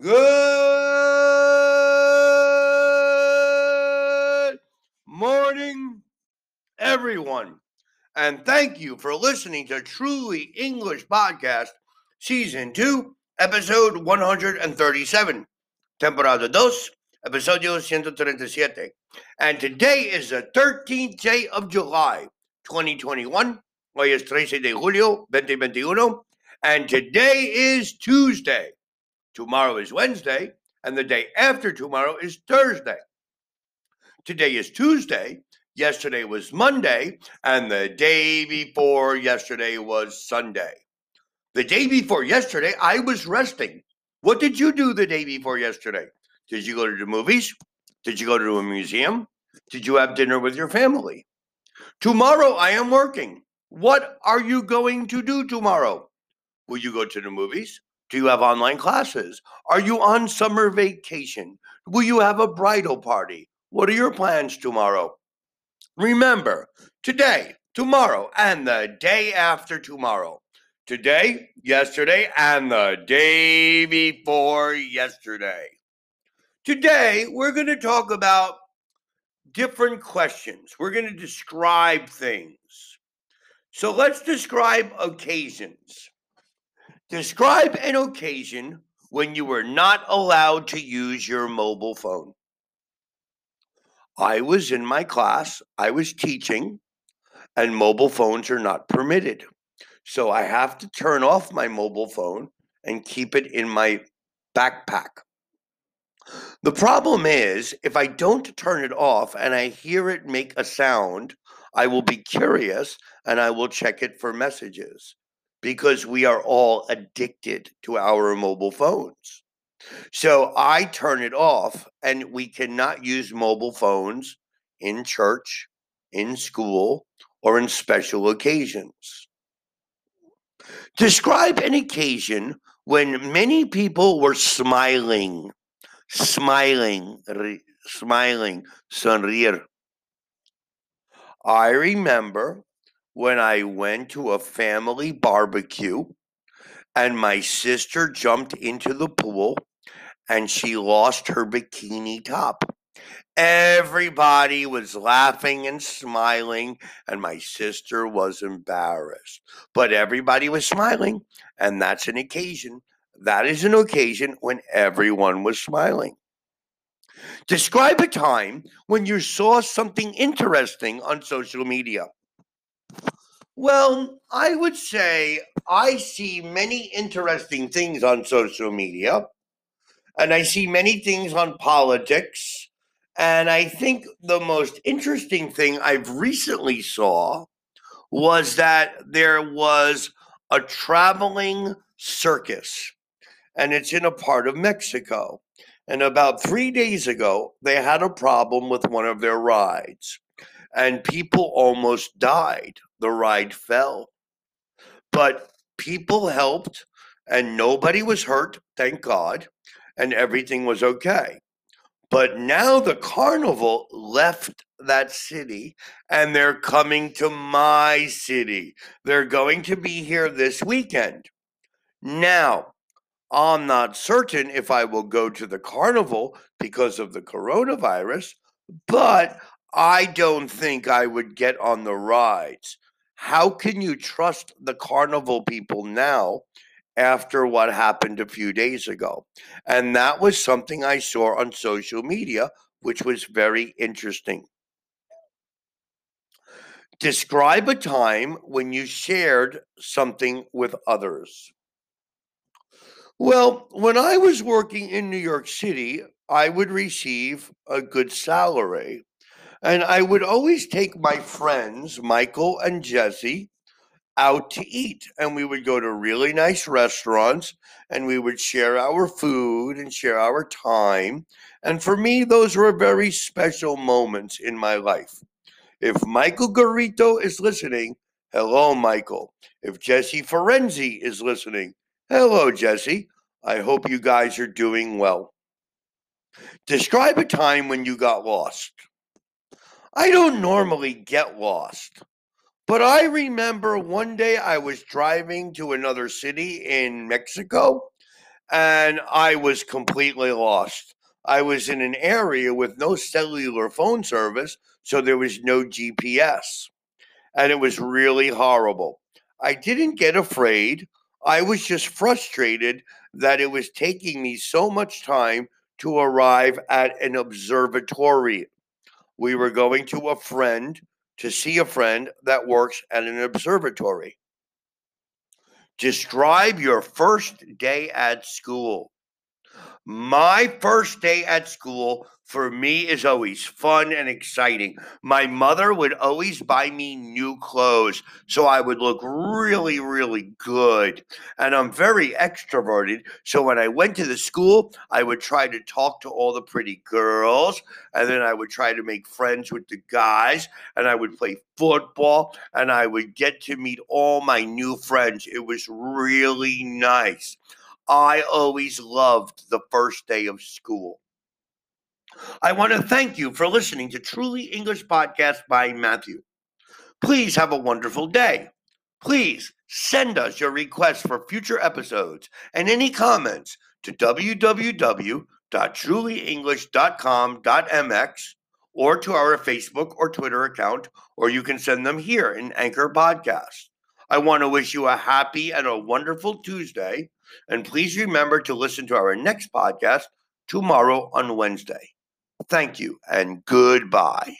Good morning, everyone. And thank you for listening to Truly English Podcast, Season 2, Episode 137, Temporada 2, Episodio 137. And today is the 13th day of July, 2021. Hoy es 13 de julio, 2021. And today is Tuesday. Tomorrow is Wednesday, and the day after tomorrow is Thursday. Today is Tuesday. Yesterday was Monday, and the day before yesterday was Sunday. The day before yesterday, I was resting. What did you do the day before yesterday? Did you go to the movies? Did you go to a museum? Did you have dinner with your family? Tomorrow, I am working. What are you going to do tomorrow? Will you go to the movies? Do you have online classes? Are you on summer vacation? Will you have a bridal party? What are your plans tomorrow? Remember, today, tomorrow, and the day after tomorrow. Today, yesterday, and the day before yesterday. Today, we're going to talk about different questions. We're going to describe things. So let's describe occasions. Describe an occasion when you were not allowed to use your mobile phone. I was in my class, I was teaching, and mobile phones are not permitted. So I have to turn off my mobile phone and keep it in my backpack. The problem is, if I don't turn it off and I hear it make a sound, I will be curious and I will check it for messages because we are all addicted to our mobile phones. So I turn it off, and we cannot use mobile phones in church, in school, or in special occasions. Describe an occasion when many people were smiling, smiling, smiling, sonreír. I remember when I went to a family barbecue and my sister jumped into the pool and she lost her bikini top. Everybody was laughing and smiling, and my sister was embarrassed. But everybody was smiling, and that's an occasion. That is an occasion when everyone was smiling. Describe a time when you saw something interesting on social media. Well, I would say I see many interesting things on social media, and I see many things on politics. And I think the most interesting thing I've recently saw was that there was a traveling circus, and it's in a part of Mexico. And about three days ago, they had a problem with one of their rides, and people almost died the ride fell. But people helped and nobody was hurt, thank God, and everything was okay. But now the carnival left that city and they're coming to my city. They're going to be here this weekend. Now, I'm not certain if I will go to the carnival because of the coronavirus, but I don't think I would get on the rides how can you trust the carnival people now after what happened a few days ago? And that was something I saw on social media, which was very interesting. Describe a time when you shared something with others. Well, when I was working in New York City, I would receive a good salary and I would always take my friends, Michael and Jesse, out to eat. And we would go to really nice restaurants and we would share our food and share our time. And for me, those were very special moments in my life. If Michael Garito is listening, hello, Michael. If Jesse Ferenzi is listening, hello, Jesse. I hope you guys are doing well. Describe a time when you got lost. I don't normally get lost. But I remember one day I was driving to another city in Mexico and I was completely lost. I was in an area with no cellular phone service, so there was no GPS. And it was really horrible. I didn't get afraid. I was just frustrated that it was taking me so much time to arrive at an observatory. We were going to a friend to see a friend that works at an observatory. Describe your first day at school. My first day at school for me is always fun and exciting. My mother would always buy me new clothes so I would look really, really good. And I'm very extroverted. So when I went to the school, I would try to talk to all the pretty girls. And then I would try to make friends with the guys. And I would play football. And I would get to meet all my new friends. It was really nice. I always loved the first day of school. I want to thank you for listening to Truly English Podcast by Matthew. Please have a wonderful day. Please send us your requests for future episodes and any comments to www.trulyenglish.com.mx or to our Facebook or Twitter account, or you can send them here in Anchor Podcast. I want to wish you a happy and a wonderful Tuesday. And please remember to listen to our next podcast tomorrow on Wednesday. Thank you and goodbye.